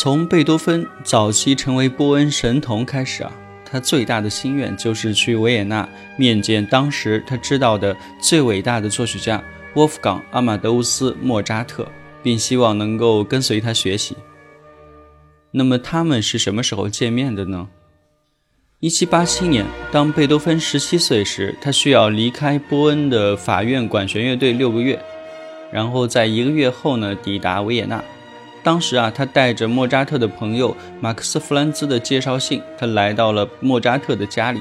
从贝多芬早期成为波恩神童开始啊，他最大的心愿就是去维也纳面见当时他知道的最伟大的作曲家沃夫冈·阿马德乌斯·莫扎特，并希望能够跟随他学习。那么他们是什么时候见面的呢？一七八七年，当贝多芬十七岁时，他需要离开波恩的法院管弦乐队六个月，然后在一个月后呢，抵达维也纳。当时啊，他带着莫扎特的朋友马克思·弗兰兹的介绍信，他来到了莫扎特的家里，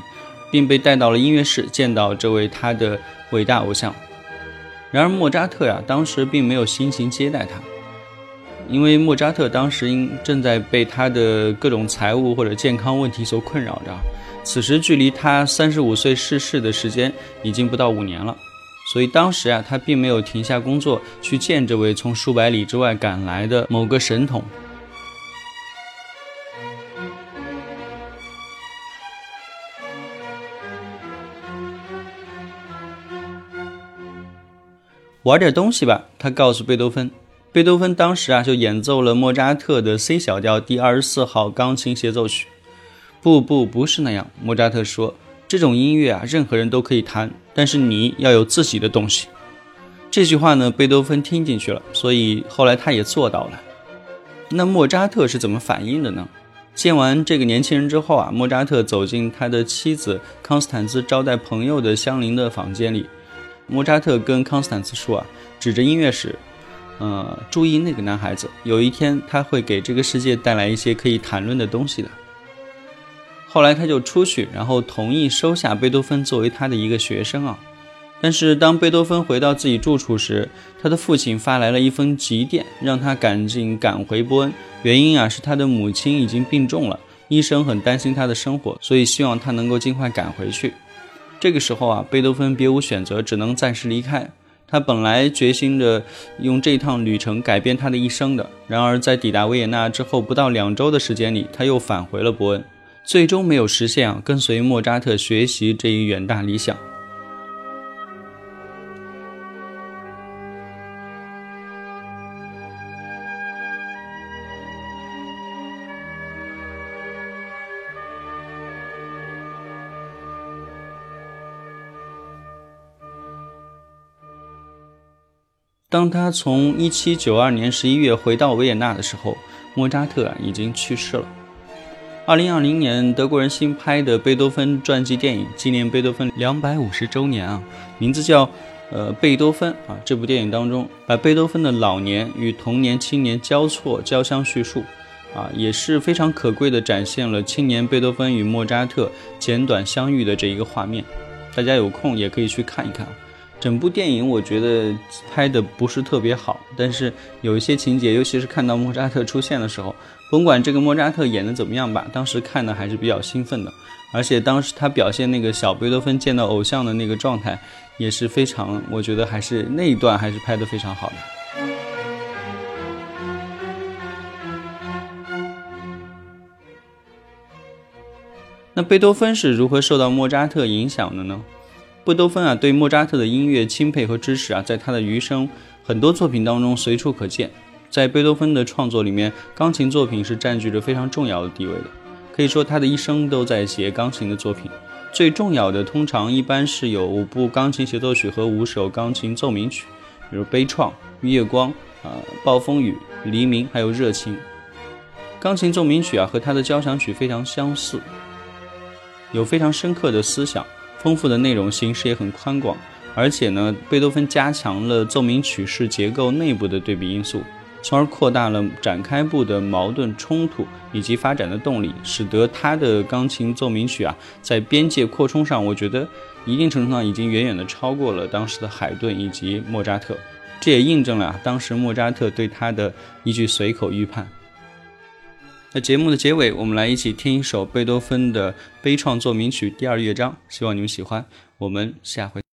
并被带到了音乐室见到这位他的伟大偶像。然而莫扎特呀，当时并没有心情接待他，因为莫扎特当时因正在被他的各种财务或者健康问题所困扰着。此时距离他三十五岁逝世的时间已经不到五年了。所以当时啊，他并没有停下工作去见这位从数百里之外赶来的某个神童。玩点东西吧，他告诉贝多芬。贝多芬当时啊，就演奏了莫扎特的 C 小调第二十四号钢琴协奏曲。不不，不是那样，莫扎特说。这种音乐啊，任何人都可以弹，但是你要有自己的东西。这句话呢，贝多芬听进去了，所以后来他也做到了。那莫扎特是怎么反应的呢？见完这个年轻人之后啊，莫扎特走进他的妻子康斯坦兹招待朋友的相邻的房间里。莫扎特跟康斯坦兹说啊，指着音乐室，呃，注意那个男孩子，有一天他会给这个世界带来一些可以谈论的东西的。后来他就出去，然后同意收下贝多芬作为他的一个学生啊。但是当贝多芬回到自己住处时，他的父亲发来了一封急电，让他赶紧赶回波恩。原因啊是他的母亲已经病重了，医生很担心他的生活，所以希望他能够尽快赶回去。这个时候啊，贝多芬别无选择，只能暂时离开。他本来决心着用这趟旅程改变他的一生的，然而在抵达维也纳之后不到两周的时间里，他又返回了伯恩。最终没有实现啊，跟随莫扎特学习这一远大理想。当他从1792年11月回到维也纳的时候，莫扎特啊已经去世了。二零二零年，德国人新拍的贝多芬传记电影，纪念贝多芬两百五十周年啊，名字叫《呃贝多芬》啊。这部电影当中，把贝多芬的老年与童年、青年交错交相叙述，啊，也是非常可贵的展现了青年贝多芬与莫扎特简短相遇的这一个画面。大家有空也可以去看一看。整部电影我觉得拍的不是特别好，但是有一些情节，尤其是看到莫扎特出现的时候，甭管这个莫扎特演的怎么样吧，当时看的还是比较兴奋的。而且当时他表现那个小贝多芬见到偶像的那个状态，也是非常，我觉得还是那一段还是拍的非常好的。那贝多芬是如何受到莫扎特影响的呢？贝多芬啊，对莫扎特的音乐钦佩和支持啊，在他的余生很多作品当中随处可见。在贝多芬的创作里面，钢琴作品是占据着非常重要的地位的。可以说，他的一生都在写钢琴的作品。最重要的，通常一般是有五部钢琴协奏曲和五首钢琴奏鸣曲，比如《悲怆》《月光》啊，《暴风雨》《黎明》还有《热情》。钢琴奏鸣曲啊和他的交响曲非常相似，有非常深刻的思想，丰富的内容，形式也很宽广。而且呢，贝多芬加强了奏鸣曲式结构内部的对比因素，从而扩大了展开部的矛盾冲突以及发展的动力，使得他的钢琴奏鸣曲啊在边界扩充上，我觉得一定程度上已经远远的超过了当时的海顿以及莫扎特。这也印证了当时莫扎特对他的一句随口预判。那节目的结尾，我们来一起听一首贝多芬的悲怆奏鸣曲第二乐章，希望你们喜欢。我们下回。